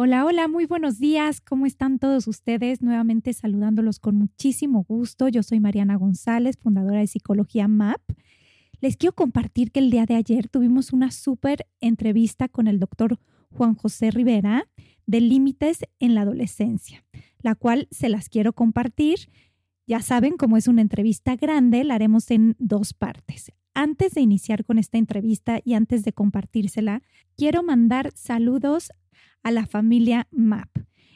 Hola, hola, muy buenos días. ¿Cómo están todos ustedes? Nuevamente saludándolos con muchísimo gusto. Yo soy Mariana González, fundadora de Psicología MAP. Les quiero compartir que el día de ayer tuvimos una súper entrevista con el doctor Juan José Rivera de Límites en la Adolescencia, la cual se las quiero compartir. Ya saben, como es una entrevista grande, la haremos en dos partes. Antes de iniciar con esta entrevista y antes de compartírsela, quiero mandar saludos a la familia MAP.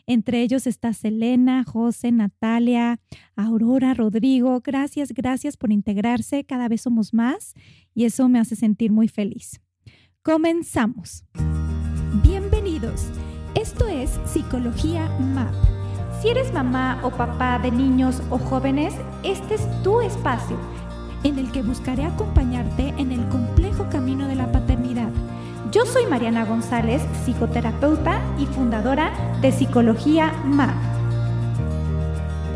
Entre ellos está Selena, José, Natalia, Aurora, Rodrigo. Gracias, gracias por integrarse. Cada vez somos más y eso me hace sentir muy feliz. Comenzamos. Bienvenidos. Esto es Psicología MAP. Si eres mamá o papá de niños o jóvenes, este es tu espacio en el que buscaré acompañarte en el complejo camino de la yo soy Mariana González, psicoterapeuta y fundadora de Psicología MAP.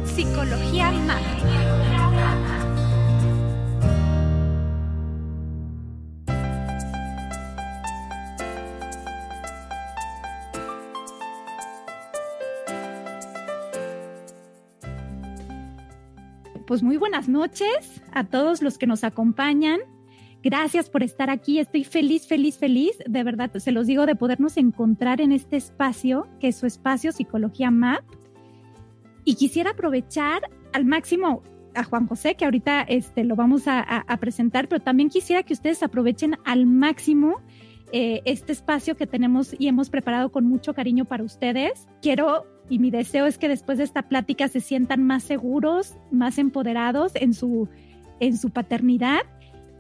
Psicología MAP. Pues muy buenas noches a todos los que nos acompañan Gracias por estar aquí. Estoy feliz, feliz, feliz. De verdad, se los digo de podernos encontrar en este espacio, que es su espacio Psicología MAP. Y quisiera aprovechar al máximo a Juan José, que ahorita este, lo vamos a, presentar, pero también quisiera que ustedes aprovechen al máximo eh, este espacio que tenemos y hemos preparado con mucho cariño para ustedes. Quiero y mi deseo es que después de esta plática se sientan más seguros, más empoderados en su, en su paternidad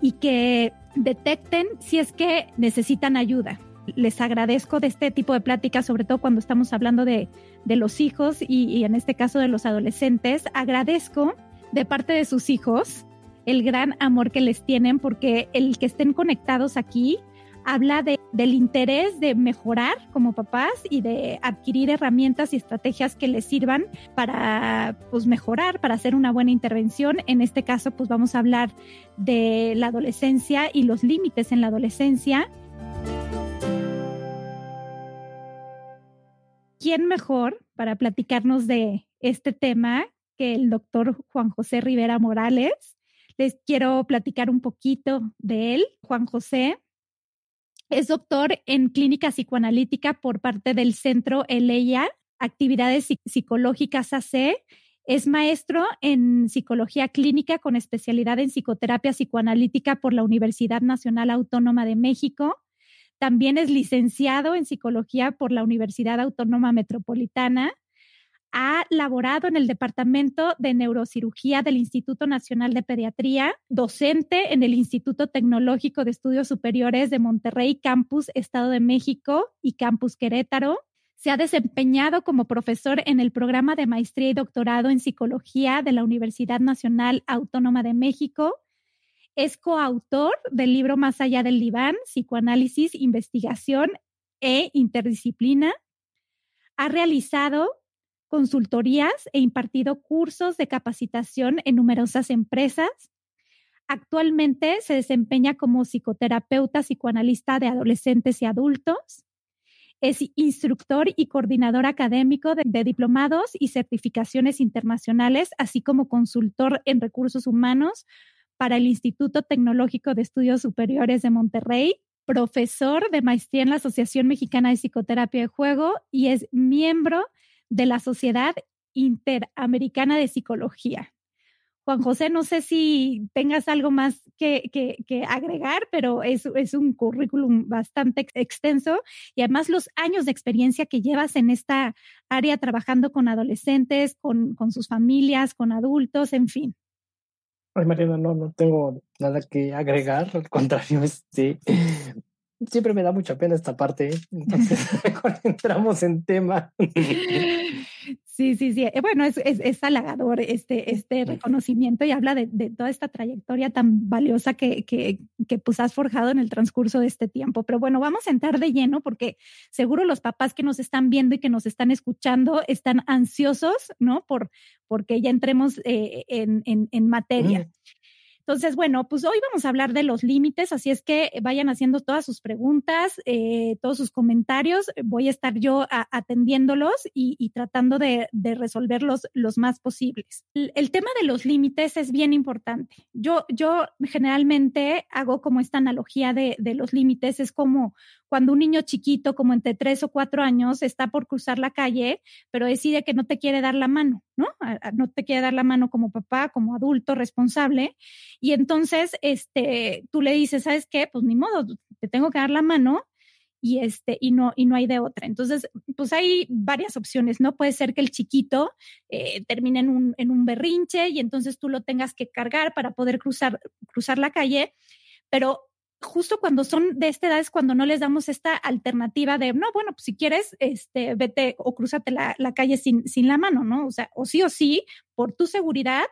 y que detecten si es que necesitan ayuda. Les agradezco de este tipo de pláticas, sobre todo cuando estamos hablando de, los hijos y, en este caso de los adolescentes. Agradezco de parte de sus hijos el gran amor que les tienen porque el que estén conectados aquí habla de, del interés de mejorar como papás y de adquirir herramientas y estrategias que les sirvan para pues, mejorar, para hacer una buena intervención. En este caso, pues vamos a hablar de la adolescencia y los límites en la adolescencia. ¿Quién mejor para platicarnos de este tema que el doctor Juan José Rivera Morales? Les quiero platicar un poquito de él. Juan José es doctor en clínica psicoanalítica por parte del Centro ELEIA, Actividades Psicológicas AC. Es maestro en psicología clínica con especialidad en psicoterapia psicoanalítica por la Universidad Nacional Autónoma de México. También es licenciado en psicología por la Universidad Autónoma Metropolitana ha laborado en el Departamento de Neurocirugía del Instituto Nacional de Pediatría, docente en el Instituto Tecnológico de Estudios Superiores de Monterrey, Campus Estado de México y Campus Querétaro. Se ha desempeñado como profesor en el programa de maestría y doctorado en psicología de la Universidad Nacional Autónoma de México. Es coautor del libro Más allá del diván, psicoanálisis, investigación e interdisciplina. Ha realizado consultorías e impartido cursos de capacitación en numerosas empresas. Actualmente se desempeña como psicoterapeuta psicoanalista de adolescentes y adultos. Es instructor y coordinador académico de, de, diplomados y certificaciones internacionales, así como consultor en recursos humanos para el Instituto Tecnológico de Estudios Superiores de Monterrey profesor de maestría en la Asociación Mexicana de Psicoterapia de Juego y es miembro de la Sociedad Interamericana de Psicología. Juan José, no sé si tengas algo más que, agregar, pero es, es, un currículum bastante extenso y además los años de experiencia que llevas en esta área trabajando con adolescentes, con, con sus familias, con adultos, en fin. Ay, Mariana, no, no tengo nada que agregar, al contrario, este, siempre me da mucha pena esta parte, entonces mejor entramos en tema. Sí, sí, sí. Eh, bueno, es, es, halagador este, este reconocimiento y habla de, de, toda esta trayectoria tan valiosa que, que, que pues has forjado en el transcurso de este tiempo. Pero bueno, vamos a entrar de lleno porque seguro los papás que nos están viendo y que nos están escuchando están ansiosos, ¿no? Por porque ya entremos eh, en, en, en, materia. Entonces, bueno, pues hoy vamos a hablar de los límites, así es que vayan haciendo todas sus preguntas, eh, todos sus comentarios. Voy a estar yo atendiéndolos y, tratando de, resolverlos los más posibles. El, tema de los límites es bien importante. Yo, yo generalmente hago como esta analogía de, de los límites, es como cuando un niño chiquito, como entre tres o cuatro años, está por cruzar la calle, pero decide que no te quiere dar la mano, ¿no? No te quiere dar la mano como papá, como adulto responsable. Y entonces, este, tú le dices, ¿sabes qué? Pues ni modo, te tengo que dar la mano y este y no y no hay de otra. Entonces, pues hay varias opciones, ¿no? Puede ser que el chiquito eh, termine en un, en un berrinche y entonces tú lo tengas que cargar para poder cruzar cruzar la calle, pero justo cuando son de esta edad es cuando no les damos esta alternativa de, no, bueno, pues si quieres, este, vete o cruzate la, la calle sin, sin la mano, ¿no? O sea, o sí o sí, por tu seguridad,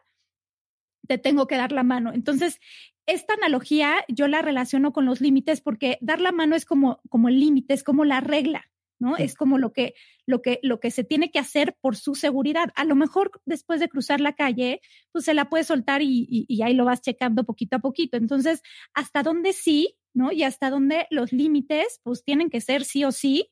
te tengo que dar la mano. Entonces, esta analogía yo la relaciono con los límites porque dar la mano es como, como el límite, es como la regla. ¿No? Es como lo que, lo, que, lo que se tiene que hacer por su seguridad. A lo mejor después de cruzar la calle, pues se la puede soltar y, y, ahí lo vas checando poquito a poquito. Entonces, ¿hasta dónde sí, ¿no? Y hasta dónde los límites, pues tienen que ser sí o sí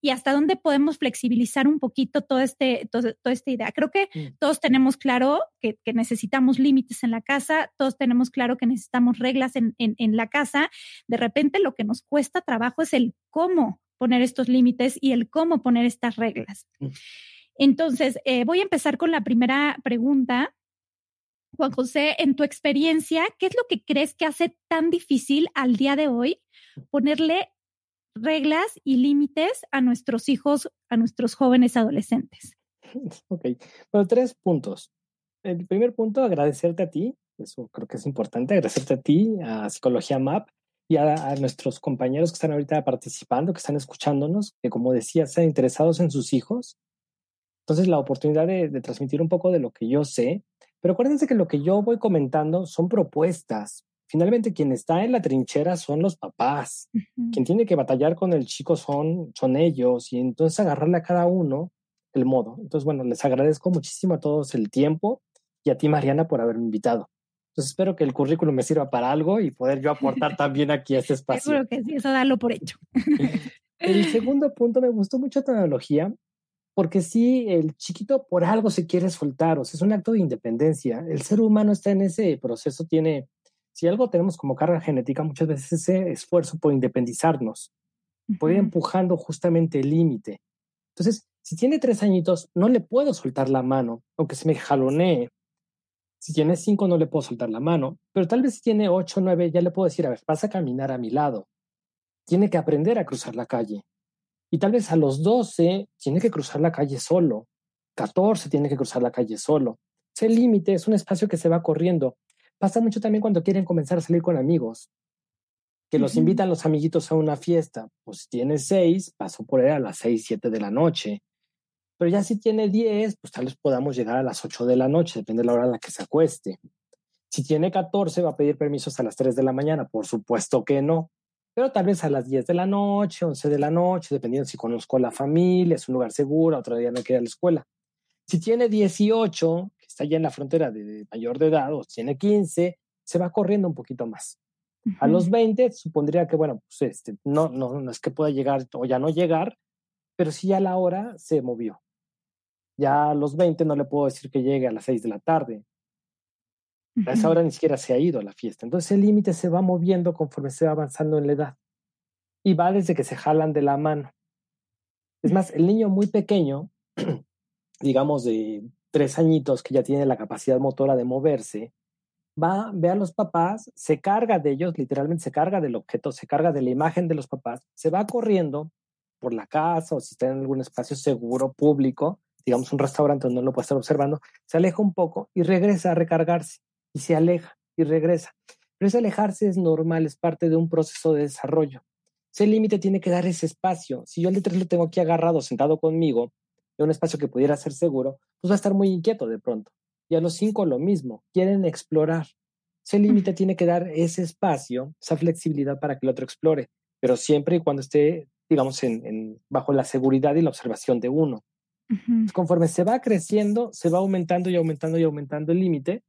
y hasta dónde podemos flexibilizar un poquito todo este, todo, toda esta idea. Creo que todos tenemos claro que, que, necesitamos límites en la casa, todos tenemos claro que necesitamos reglas en, en, en, la casa. De repente lo que nos cuesta trabajo es el cómo poner estos límites y el cómo poner estas reglas. Mm. Entonces, eh, voy a empezar con la primera pregunta. Juan José, en tu experiencia, ¿qué es lo que crees que hace tan difícil al día de hoy ponerle reglas y límites a nuestros hijos, a nuestros jóvenes adolescentes? Ok, bueno, tres puntos. El primer punto, agradecerte a ti, eso creo que es importante, agradecerte a ti, a Psicología MAP, y a, nuestros compañeros que están ahorita participando, que están escuchándonos, que como decía, están interesados en sus hijos. Entonces, la oportunidad de, transmitir un poco de lo que yo sé, pero acuérdense que lo que yo voy comentando son propuestas. Finalmente, quien está en la trinchera son los papás. Quien tiene que batallar con el chico son, son ellos y entonces agarrarle a cada uno el modo. Entonces, bueno, les agradezco muchísimo a todos el tiempo y a ti, Mariana, por haberme invitado. Entonces espero que el currículum me sirva para algo y poder yo aportar también aquí a este espacio. Seguro que sí, eso dalo por hecho. el segundo punto, me gustó mucho tu analogía, porque sí, el chiquito por algo se quiere soltar, o sea, es un acto de independencia. El ser humano está en ese proceso, tiene, si algo tenemos como carga genética, muchas veces ese esfuerzo por independizarnos, por ir empujando justamente el límite. Entonces, si tiene tres añitos, no le puedo soltar la mano, aunque se me jalonee, si tiene cinco, no le puedo soltar la mano, pero tal vez si tiene ocho o nueve, ya le puedo decir, a ver, vas a caminar a mi lado. Tiene que aprender a cruzar la calle. Y tal vez a los doce tiene que cruzar la calle solo. Catorce tiene que cruzar la calle solo. Ese límite es un espacio que se va corriendo. Pasa mucho también cuando quieren comenzar a salir con amigos, que los invitan los amiguitos a una fiesta. Pues si tiene seis, paso por él a las seis, siete de la noche. Pero ya si tiene 10, pues tal vez podamos llegar a las 8 de la noche, depende de la hora en la que se acueste. Si tiene 14, va a pedir permiso hasta las 3 de la mañana, por supuesto que no. Pero tal vez a las 10 de la noche, 11 de la noche, dependiendo si conozco a la familia, es un lugar seguro, otro día no ir a la escuela. Si tiene 18, que está ya en la frontera de, mayor de edad, o tiene 15, se va corriendo un poquito más. A los 20 supondría que, bueno, pues este, no, no, no es que pueda llegar o ya no llegar, pero sí ya la hora se movió. Ya a los 20 no le puedo decir que llegue a las 6 de la tarde. A esa hora ni siquiera se ha ido a la fiesta. Entonces el límite se va moviendo conforme se va avanzando en la edad. y va desde que se jalan de la mano. Es más, el niño muy pequeño, digamos de tres añitos, que ya tiene la capacidad motora de moverse, va, ve a los papás, se carga de ellos, literalmente se carga del objeto, se carga de la imagen de los papás, se va corriendo por la casa o si está en algún espacio seguro, público, digamos un restaurante donde no lo puede estar observando, se aleja un poco y regresa a recargarse y se aleja y regresa. Pero ese alejarse es normal, es parte de un proceso de desarrollo. Ese límite tiene que dar ese espacio. Si yo al de lo tengo aquí agarrado, sentado conmigo, en un espacio que pudiera ser seguro, pues va a estar muy inquieto de pronto. Y a los cinco lo mismo, quieren explorar. Ese límite tiene que dar ese espacio, esa flexibilidad para que el otro explore, pero siempre y cuando esté, digamos, en, bajo la seguridad y la observación de uno. Conforme se va creciendo, se va aumentando y aumentando y aumentando el límite,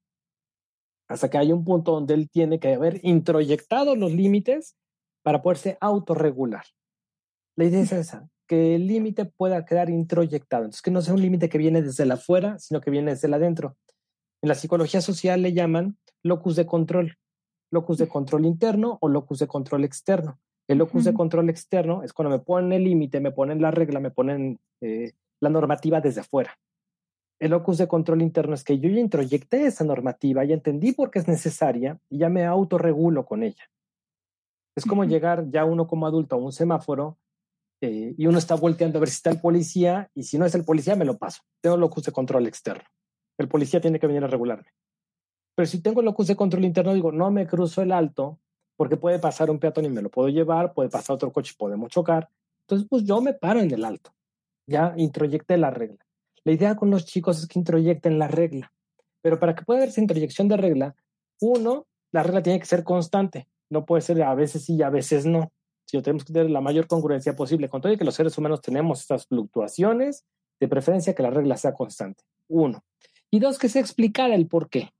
hasta que hay un punto donde él tiene que haber introyectado los límites para poderse autorregular. La idea es esa, que el límite pueda quedar introyectado, entonces que no sea un límite que viene desde la afuera, sino que viene desde el adentro. En la psicología social le llaman locus de control, locus de control interno o locus de control externo. El locus de control externo es cuando me ponen el límite, me ponen la regla, me ponen eh, la normativa desde afuera. El locus de control interno es que yo ya introyecté esa normativa, ya entendí por qué es necesaria y ya me autorregulo con ella. Es como llegar ya uno como adulto a un semáforo eh, y uno está volteando a ver si está el policía y si no es el policía me lo paso. Tengo locus de control externo. El policía tiene que venir a regularme. Pero si tengo locus de control interno, digo, no me cruzo el alto porque puede pasar un peatón y me lo puedo llevar, puede pasar otro coche y podemos chocar. Entonces, pues yo me paro en el alto. Ya introyecté la regla. La idea con los chicos es que introyecten la regla. Pero para que pueda haberse introyección de regla, uno, la regla tiene que ser constante. No puede ser a veces sí y a veces no. Si tenemos que tener la mayor congruencia posible con todo y que los seres humanos tenemos estas fluctuaciones, de preferencia que la regla sea constante. Uno. Y dos, que se explicara el por qué.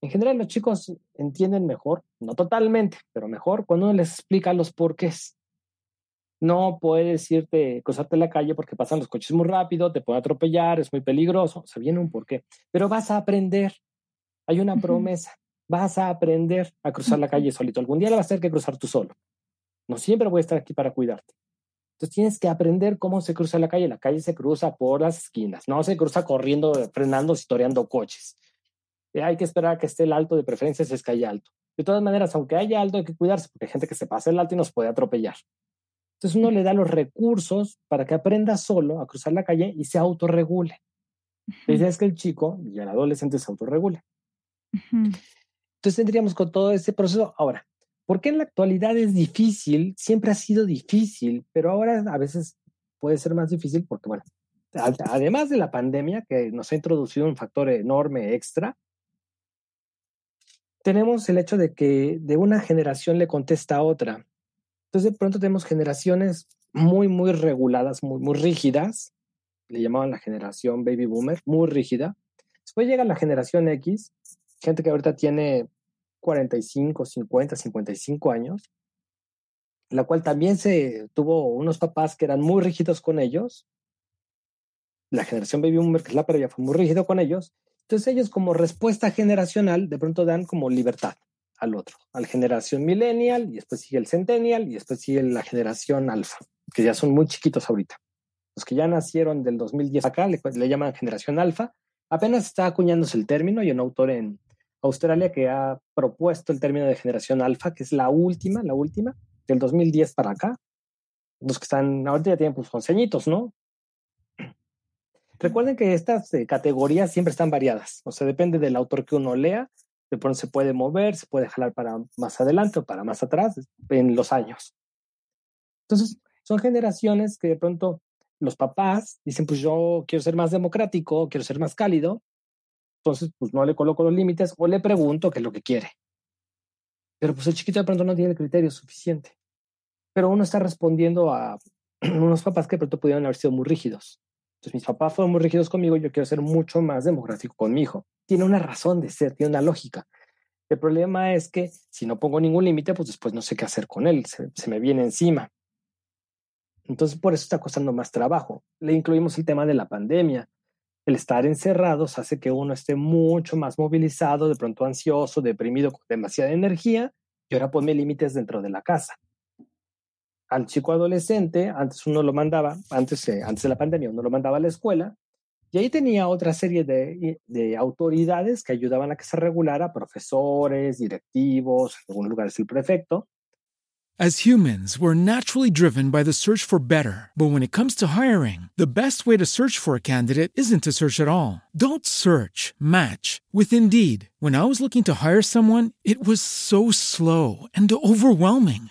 En general, los chicos entienden mejor, no totalmente, pero mejor cuando uno les explica los porqués. No puedes irte, cruzarte la calle porque pasan los coches muy rápido, te puede atropellar, es muy peligroso, o sea, viene un porqué. Pero vas a aprender. Hay una promesa. Vas a aprender a cruzar la calle solito. Algún día la vas a tener que cruzar tú solo. No siempre voy a estar aquí para cuidarte. Entonces tienes que aprender cómo se cruza la calle. La calle se cruza por las esquinas, no se cruza corriendo, frenando, historiando coches. Eh, hay que esperar a que esté el alto, de preferencia si es que haya alto. De todas maneras, aunque haya alto, hay que cuidarse porque hay gente que se pasa el alto y nos puede atropellar. Entonces uno le da los recursos para que aprenda solo a cruzar la calle y se autorregule. La idea es que el chico y el adolescente se autorregule. Entonces tendríamos con todo ese proceso. Ahora, ¿por qué en la actualidad es difícil? Siempre ha sido difícil, pero ahora a veces puede ser más difícil porque, bueno, además de la pandemia que nos ha introducido un factor enorme extra, tenemos el hecho de que de una generación le contesta a otra. Entonces de pronto tenemos generaciones muy, muy reguladas, muy, muy rígidas. Le llamaban la generación baby boomer, muy rígida. Después llega la generación X, gente que ahorita tiene 45, 50, 55 años, la cual también se tuvo unos papás que eran muy rígidos con ellos. La generación baby boomer, que es la previa, fue muy rígido con ellos. Entonces ellos como respuesta generacional de pronto dan como libertad al otro, al generación millennial y después sigue el centennial y después sigue la generación alfa, que ya son muy chiquitos ahorita. Los que ya nacieron del 2010 acá le, llaman generación alfa. Apenas está acuñándose el término y un autor en Australia que ha propuesto el término de generación alfa, que es la última, la última, del 2010 para acá. Los que están ahorita ya tienen pues onceñitos, ¿no? Recuerden que estas eh, categorías siempre están variadas, o sea, depende del autor que uno lea, de pronto se puede mover, se puede jalar para más adelante o para más atrás en los años. Entonces, son generaciones que de pronto los papás dicen, pues yo quiero ser más democrático, quiero ser más cálido, entonces pues no le coloco los límites o le pregunto qué es lo que quiere. Pero pues el chiquito de pronto no tiene el criterio suficiente. Pero uno está respondiendo a unos papás que de pronto pudieron haber sido muy rígidos. Entonces mis papás fueron muy rígidos conmigo, yo quiero ser mucho más democrático con mi hijo. Tiene una razón de ser, tiene una lógica. El problema es que si no pongo ningún límite, pues después no sé qué hacer con él, se, me viene encima. Entonces por eso está costando más trabajo. Le incluimos el tema de la pandemia. El estar encerrados hace que uno esté mucho más movilizado, de pronto ansioso, deprimido, con demasiada energía, y ahora ponme límites dentro de la casa. al chico adolescente, antes uno lo mandaba, antes, eh, antes de la pandemia, uno lo mandaba a la escuela, y ahí tenía otra serie de, eh, de autoridades que ayudaban a que se regulara, profesores, directivos, en algunos lugares el prefecto, As humans, we're naturally driven by the search for better. But when it comes to hiring, the best way to search for a candidate isn't to search at all. Don't search, match with Indeed. When I was looking to hire someone, it was so slow and overwhelming.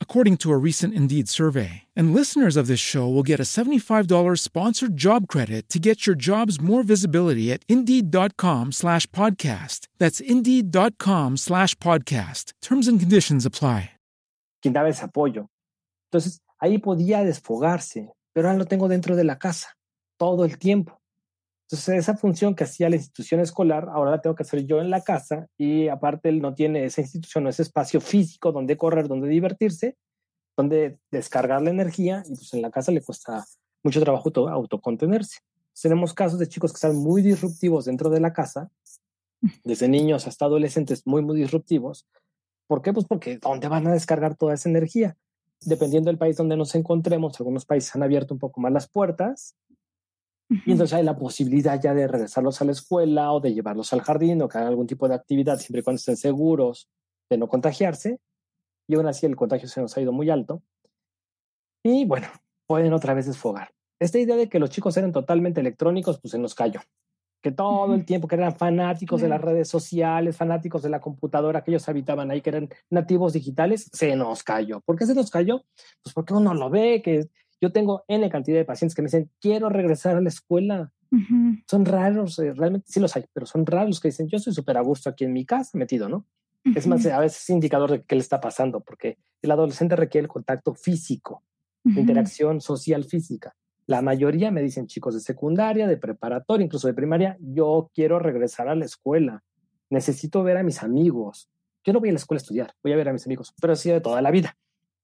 according to a recent Indeed survey. And listeners of this show will get a $75 sponsored job credit to get your jobs more visibility at Indeed.com slash podcast. That's Indeed.com slash podcast. Terms and conditions apply. quien daba ese apoyo. Entonces, ahí podía desfogarse, pero ahora lo tengo dentro de la casa, todo el tiempo. Entonces, esa función que hacía la institución escolar, ahora la tengo que hacer yo en la casa y aparte él no tiene esa institución, ese espacio físico donde correr, donde divertirse, donde descargar la energía y pues en la casa le cuesta mucho trabajo autocontenerse. Tenemos casos de chicos que están muy disruptivos dentro de la casa, desde niños hasta adolescentes muy, muy disruptivos, ¿Por qué? Pues porque ¿dónde van a descargar toda esa energía? Dependiendo del país donde nos encontremos, algunos países han abierto un poco más las puertas y entonces hay la posibilidad ya de regresarlos a la escuela o de llevarlos al jardín o que hagan algún tipo de actividad siempre y cuando estén seguros de no contagiarse. Y aún así el contagio se nos ha ido muy alto. Y bueno, pueden otra vez desfogar. Esta idea de que los chicos eran totalmente electrónicos, pues se nos cayó que todo el tiempo que eran fanáticos de las redes sociales, fanáticos de la computadora, que ellos habitaban ahí, que eran nativos digitales, se nos cayó. ¿Por qué se nos cayó? Pues porque uno lo ve, que yo tengo N cantidad de pacientes que me dicen, quiero regresar a la escuela. Son raros, eh, realmente sí los hay, pero son raros los que dicen, yo soy súper a gusto aquí en mi casa metido, ¿no? Es más, a veces es indicador de qué le está pasando, porque el adolescente requiere el contacto físico, interacción social física. La mayoría me dicen chicos de secundaria, de preparatoria, incluso de primaria, yo quiero regresar a la escuela, necesito ver a mis amigos. Yo no voy a la escuela a estudiar, voy a ver a mis amigos, pero así de toda la vida.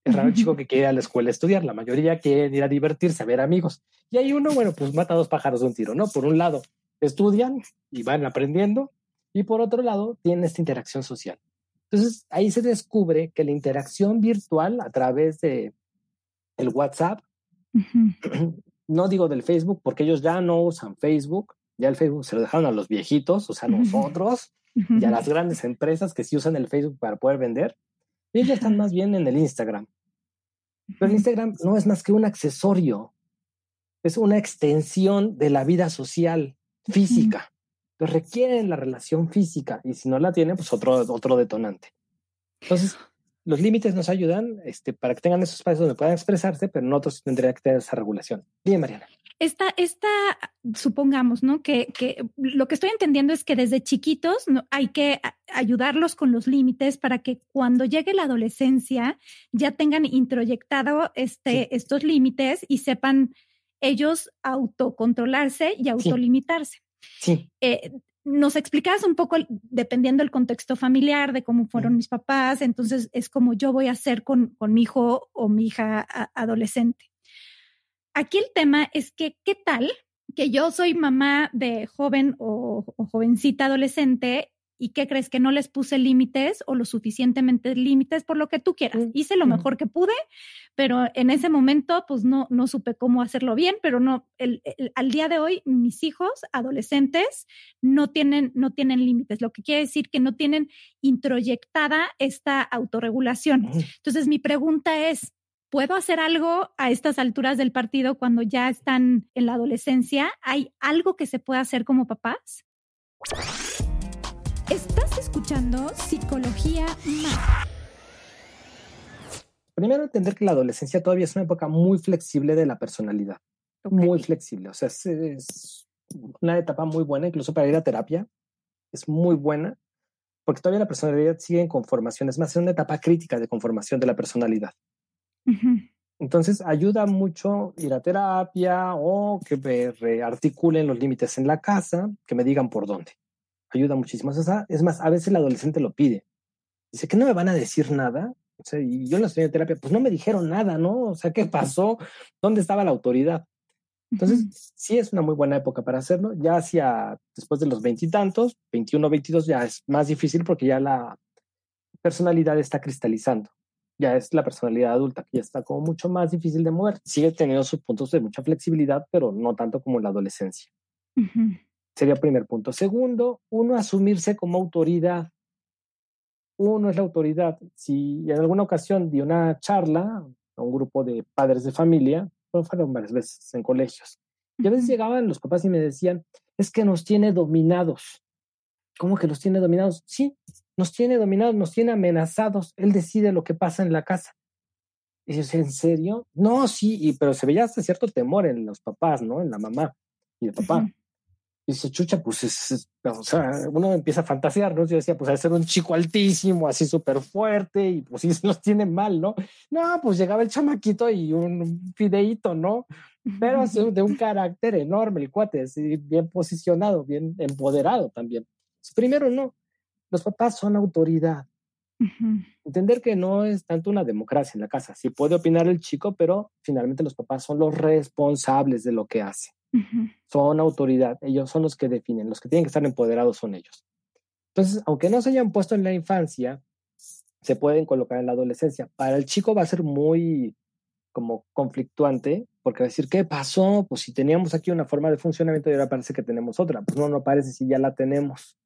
Es raro el chico que quiere ir a la escuela a estudiar, la mayoría quiere ir a divertirse, a ver amigos. Y hay uno, bueno, pues mata dos pájaros de un tiro, ¿no? Por un lado, estudian y van aprendiendo, y por otro lado, tienen esta interacción social. Entonces, ahí se descubre que la interacción virtual a través de el WhatsApp no digo del Facebook, porque ellos ya no usan Facebook, ya el Facebook se lo dejaron a los viejitos, o sea, nosotros, y a las grandes empresas que sí usan el Facebook para poder vender, ellos ya están más bien en el Instagram. Pero el Instagram no es más que un accesorio, es una extensión de la vida social, física. Pero requieren la relación física y si no la tienen, pues otro, otro detonante. Entonces, los límites nos ayudan este, para que tengan esos espacios donde puedan expresarse, pero nosotros tendría que tener esa regulación. Bien, Mariana. Esta, esta, supongamos, ¿no? Que, que lo que estoy entendiendo es que desde chiquitos ¿no? hay que ayudarlos con los límites para que cuando llegue la adolescencia ya tengan introyectado este, estos límites y sepan ellos autocontrolarse y autolimitarse. Sí. Eh, nos explicabas un poco, dependiendo del contexto familiar, de cómo fueron mis papás, entonces es como yo voy a hacer con, con mi hijo o mi hija adolescente. Aquí el tema es que, ¿qué tal que yo soy mamá de joven o, o jovencita adolescente ¿Y qué crees? Que no les puse límites o lo suficientemente límites por lo que tú quieras. Hice lo mejor que pude, pero en ese momento pues no, no supe cómo hacerlo bien, pero no, el, al día de hoy mis hijos adolescentes no tienen, no tienen límites, lo que quiere decir que no tienen introyectada esta autorregulación. Entonces mi pregunta es, ¿Puedo hacer algo a estas alturas del partido cuando ya están en la adolescencia? ¿Hay algo que se pueda hacer como papás? Estás escuchando Psicología Más. Primero, entender que la adolescencia todavía es una época muy flexible de la personalidad. Muy flexible. O sea, es, una etapa muy buena, incluso para ir a terapia. Es muy buena, porque todavía la personalidad sigue en conformación. Es más, es una etapa crítica de conformación de la personalidad. Entonces ayuda mucho ir a terapia o que me rearticulen los límites en la casa, que me digan por dónde. Ayuda muchísimo. es más, a veces el adolescente lo pide. Dice que no me van a decir nada. O sea, y yo en la de terapia, pues no me dijeron nada, ¿no? O sea, ¿qué pasó? ¿Dónde estaba la autoridad? Entonces, sí es una muy buena época para hacerlo. Ya hacia después de los veintitantos, 21, 22, ya es más difícil porque ya la personalidad está cristalizando ya es la personalidad adulta, que ya está como mucho más difícil de mover. Sigue teniendo sus puntos de mucha flexibilidad, pero no tanto como en la adolescencia. Sería el primer punto. Segundo, uno asumirse como autoridad. Uno es la autoridad. Si en alguna ocasión di una charla a un grupo de padres de familia, fueron varias veces en colegios, y a veces llegaban los papás y me decían, es que nos tiene dominados. ¿Cómo que nos tiene dominados? Sí, nos tiene dominados, nos tiene amenazados. Él decide lo que pasa en la casa. Y dices, ¿en serio? No, sí, y, pero se veía hasta cierto temor en los papás, ¿no? En la mamá y el papá. Y dice, chucha, pues es, o sea, uno empieza a fantasear, ¿no? Yo decía, pues a ser un chico altísimo, así súper fuerte, y pues sí los tiene mal, ¿no? No, pues llegaba el chamaquito y un fideíto, ¿no? Pero de un carácter enorme, el cuate, así, bien posicionado, bien empoderado también. Primero, no, los papás son autoridad. Entender que no es tanto una democracia en la casa. Sí puede opinar el chico, pero finalmente los papás son los responsables de lo que hace. Son autoridad. Ellos son los que definen. Los que tienen que estar empoderados son ellos. Entonces, aunque no se hayan puesto en la infancia, se pueden colocar en la adolescencia. Para el chico va a ser muy como conflictuante, porque va a decir, ¿qué pasó? Pues si teníamos aquí una forma de funcionamiento y ahora parece que tenemos otra. Pues no, no parece si ya la tenemos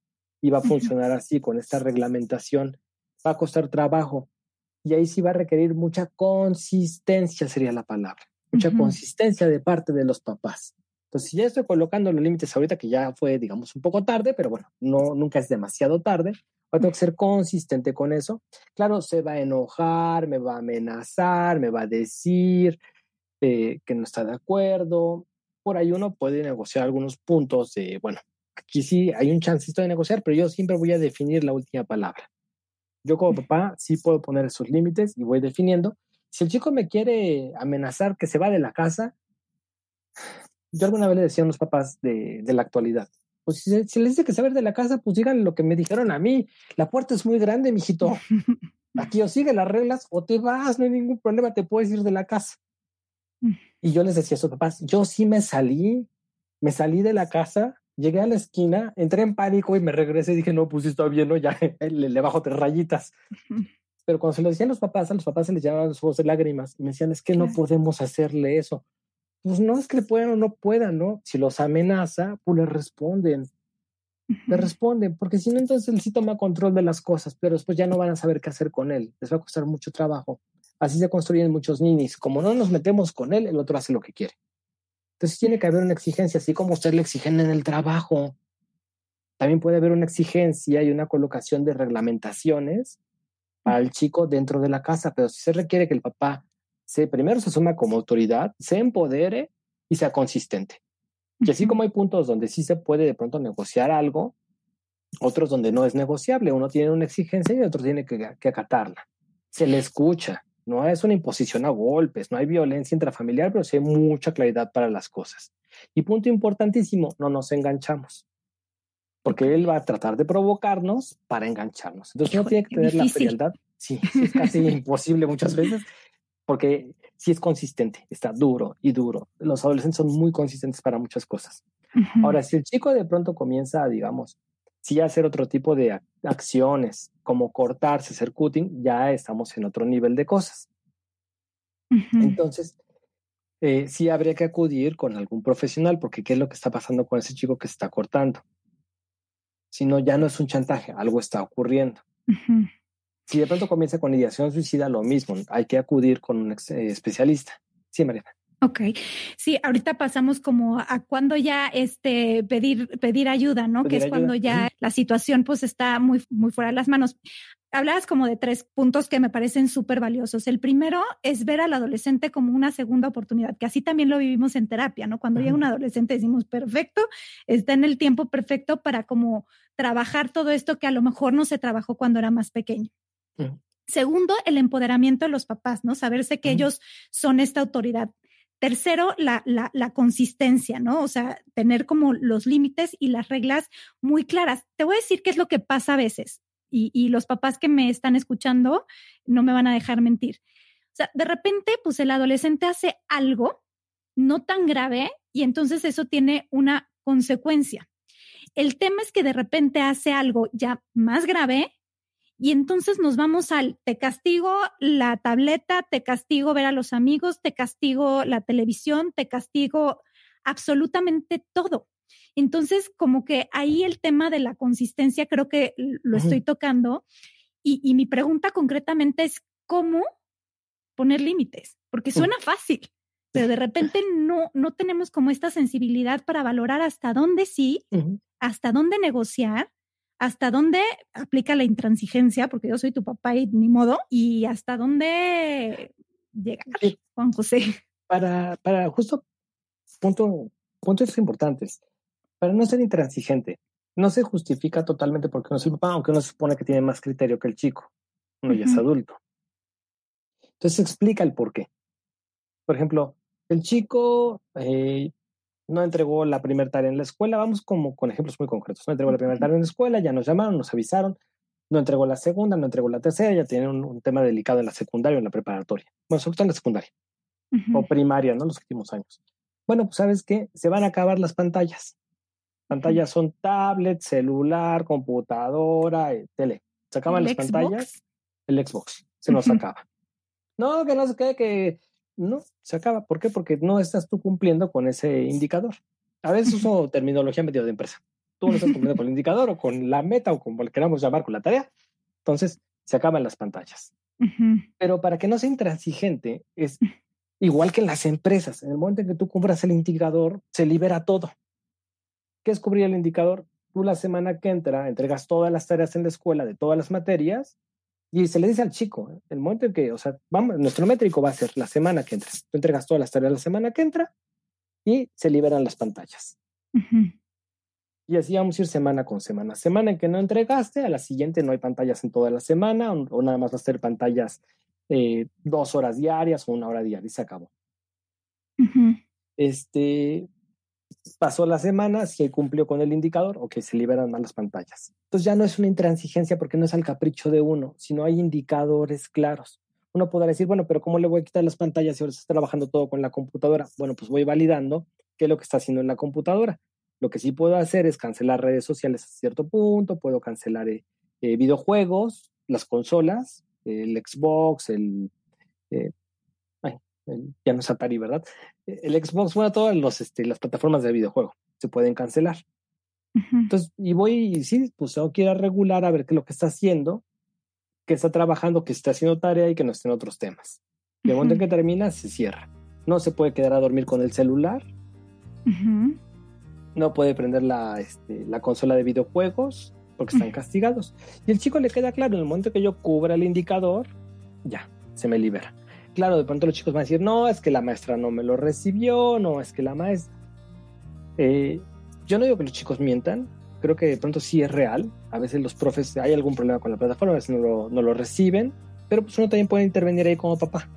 y va a funcionar así con esta reglamentación. Va a costar trabajo y ahí sí va a requerir mucha consistencia, sería la palabra, mucha consistencia de parte de los papás. Entonces, si ya estoy colocando los límites ahorita, que ya fue, digamos, un poco tarde, pero bueno, no, nunca es demasiado tarde, va a tener que ser consistente con eso. Claro, se va a enojar, me va a amenazar, me va a decir eh, que no está de acuerdo. Por ahí uno puede negociar algunos puntos de, bueno, aquí sí hay un chancito de negociar, pero yo siempre voy a definir la última palabra. Yo como papá sí puedo poner esos límites y voy definiendo. Si el chico me quiere amenazar que se va de la casa, yo alguna vez le decía a los papás de, de la actualidad, pues si, si les dice que se va de la casa, pues digan lo que me dijeron a mí. La puerta es muy grande, mijito. Aquí o sigue las reglas o te vas, no hay ningún problema, te puedes ir de la casa. Mm. Y yo les decía a sus papás, yo sí me salí, me salí de la casa Llegué a la esquina, entré en pánico y me regresé y dije, no, pues está bien, ¿no? Ya le, bajo tres rayitas. Pero cuando se lo decían los papás, a los papás se les llamaban sus ojos de lágrimas y me decían, es que no podemos hacerle eso. Pues no es que puedan o no puedan, ¿no? Si los amenaza, pues le responden. Le responden, porque si no, entonces él sí toma control de las cosas, pero después ya no van a saber qué hacer con él. Les va a costar mucho trabajo. Así se construyen muchos ninis. Como no nos metemos con él, el otro hace lo que quiere. Entonces tiene que haber una exigencia, así como usted le exigen en el trabajo. También puede haber una exigencia y una colocación de reglamentaciones para el chico dentro de la casa, pero si se requiere que el papá se primero se asuma como autoridad, se empodere y sea consistente. Y así como hay puntos donde sí se puede de pronto negociar algo, otros donde no es negociable. Uno tiene una exigencia y otro tiene que, que acatarla. Se le escucha, no es una imposición a golpes, no hay violencia intrafamiliar, pero sí hay mucha claridad para las cosas. Y punto importantísimo, no nos enganchamos. Porque él va a tratar de provocarnos para engancharnos. Entonces uno tiene que tener la frialdad. Sí, es casi imposible muchas veces, porque sí es consistente, está duro y duro. Los adolescentes son muy consistentes para muchas cosas. Ahora, si el chico de pronto comienza, digamos, si hacer otro tipo de acciones, como cortarse, hacer cutting, ya estamos en otro nivel de cosas. Entonces, eh, sí habría que acudir con algún profesional, porque ¿qué es lo que está pasando con ese chico que se está cortando? Si no, ya no es un chantaje, algo está ocurriendo. Si de pronto comienza con ideación suicida, lo mismo, hay que acudir con un eh, especialista. Sí, Mariana. Ok, sí, ahorita pasamos como a cuando ya este pedir pedir ayuda, ¿no? que es cuando ya la situación pues está muy muy fuera de las manos. Hablabas como de tres puntos que me parecen súper valiosos. El primero es ver al adolescente como una segunda oportunidad, que así también lo vivimos en terapia, ¿no? Cuando llega un adolescente decimos, perfecto, está en el tiempo perfecto para como trabajar todo esto que a lo mejor no se trabajó cuando era más pequeño. Segundo, el empoderamiento de los papás, ¿no? Saberse que ellos son esta autoridad. Tercero, la, la, consistencia, ¿no? O sea, tener como los límites y las reglas muy claras. Te voy a decir qué es lo que pasa a veces y, y los papás que me están escuchando no me van a dejar mentir. O sea, de repente, pues el adolescente hace algo no tan grave y entonces eso tiene una consecuencia. El tema es que de repente hace algo ya más grave y entonces nos vamos al te castigo la tableta, te castigo ver a los amigos, te castigo la televisión, te castigo absolutamente todo. Entonces, como que ahí el tema de la consistencia creo que lo estoy tocando. Y, y, mi pregunta concretamente es, ¿cómo poner límites? Porque suena fácil, pero de repente no, no tenemos como esta sensibilidad para valorar hasta dónde sí, hasta dónde negociar hasta dónde aplica la intransigencia, porque yo soy tu papá y ni modo, y hasta dónde llega Juan José. Para, para justo punto, puntos importantes. Para no ser intransigente, no se justifica totalmente porque no es el papá, aunque uno se supone que tiene más criterio que el chico. Uno ya es adulto. Entonces explica el por qué. Por ejemplo, el chico eh, no entregó la primera tarea en la escuela, vamos como con ejemplos muy concretos, no entregó la primera tarea en la escuela, ya nos llamaron, nos avisaron, no entregó la segunda, no entregó la tercera, ya tiene un, tema delicado en la secundaria o en la preparatoria, bueno, sobre todo en la secundaria o primaria, ¿no? Los últimos años. Bueno, pues sabes qué, se van a acabar las pantallas. Pantallas son tablet, celular, computadora, eh, tele. Se acaban las pantallas, el Xbox, se nos acaba. No, que no se quede que no, se acaba. ¿Por qué? Porque no estás tú cumpliendo con ese indicador. A veces uso terminología medio de empresa. Tú no estás cumpliendo con el indicador o con la meta o como le queramos llamar, con la tarea. Entonces, se acaban las pantallas. Pero para que no sea intransigente, es igual que en las empresas. En el momento en que tú compras el indicador, se libera todo. ¿Qué es cubrir el indicador? Tú la semana que entra entregas todas las tareas en la escuela de todas las materias y se le dice al chico, ¿eh? el momento en que, o sea, vamos, nuestro métrico va a ser la semana que entra. Tú entregas todas las tareas la semana que entra y se liberan las pantallas. Y así vamos a ir semana con semana. Semana en que no entregaste, a la siguiente no hay pantallas en toda la semana o, nada más va a ser pantallas eh, dos horas diarias o una hora diaria y se acabó. Este, pasó la semana, si cumplió con el indicador, o que se liberan más las pantallas. Entonces ya no es una intransigencia porque no es al capricho de uno, sino hay indicadores claros. Uno podrá decir, bueno, pero ¿cómo le voy a quitar las pantallas si ahora está trabajando todo con la computadora? Bueno, pues voy validando qué es lo que está haciendo en la computadora. Lo que sí puedo hacer es cancelar redes sociales a cierto punto, puedo cancelar eh, eh, videojuegos, las consolas, el Xbox, el, eh, ya no es Atari, ¿verdad? El Xbox, bueno, todas los, este, las plataformas de videojuego se pueden cancelar. Entonces, y voy, y sí, pues tengo que ir a regular a ver qué es lo que está haciendo, que está trabajando, que está haciendo tarea y que no esté en otros temas. De momento en que termina, se cierra. No se puede quedar a dormir con el celular. No puede prender la, este, la consola de videojuegos porque están castigados. Y el chico le queda claro, en el momento que yo cubra el indicador, ya, se me libera claro, de pronto los chicos van a decir, no, es que la maestra no me lo recibió, no, es que la maestra... Eh, yo no digo que los chicos mientan, creo que de pronto sí es real. A veces los profes, hay algún problema con la plataforma, a veces no lo, no lo reciben, pero pues uno también puede intervenir ahí como papá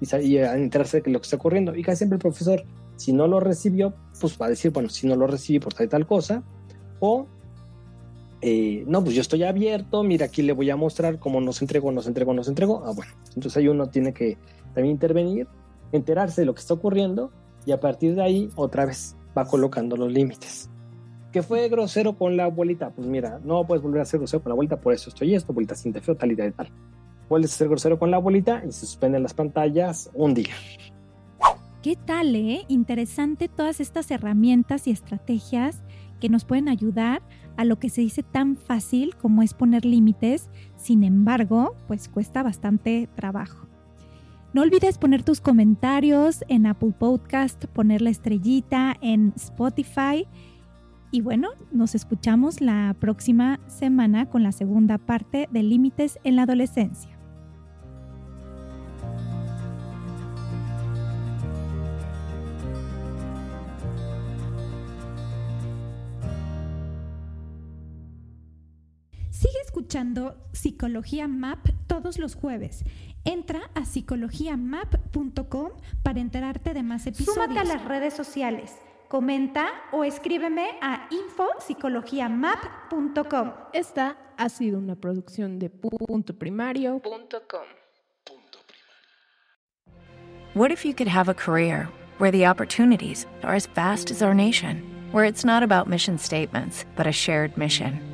y, y enterarse de lo que está ocurriendo. Y casi siempre el profesor, si no lo recibió, pues va a decir, bueno, si no lo recibí por tal y tal cosa, o eh, no, pues yo estoy abierto, mira, aquí le voy a mostrar cómo nos entregó, nos entregó, nos entregó. Ah, bueno, entonces ahí uno tiene que también intervenir, enterarse de lo que está ocurriendo y a partir de ahí otra vez va colocando los límites. ¿Qué fue grosero con la abuelita? Pues mira, no puedes volver a ser grosero con la abuelita, por eso estoy esto, abuelita siente feo, tal y tal y tal. Vuelves a ser grosero con la abuelita y se suspenden las pantallas un día. ¿Qué tal, eh? Interesante todas estas herramientas y estrategias que nos pueden ayudar a lo que se dice tan fácil como es poner límites, sin embargo, pues cuesta bastante trabajo. No olvides poner tus comentarios en Apple Podcast, poner la estrellita en Spotify. Y bueno, nos escuchamos la próxima semana con la segunda parte de Límites en la Adolescencia. Escuchando Psicología Map todos los jueves. Entra a psicologiamap.com para enterarte de más episodios. Súmate a las redes sociales. Comenta o escríbeme a infopsicologiamap.com. Esta ha sido una producción de punto primario.com. What if you could have a career where the opportunities are as vast as our nation, where it's not about mission statements, but a shared mission?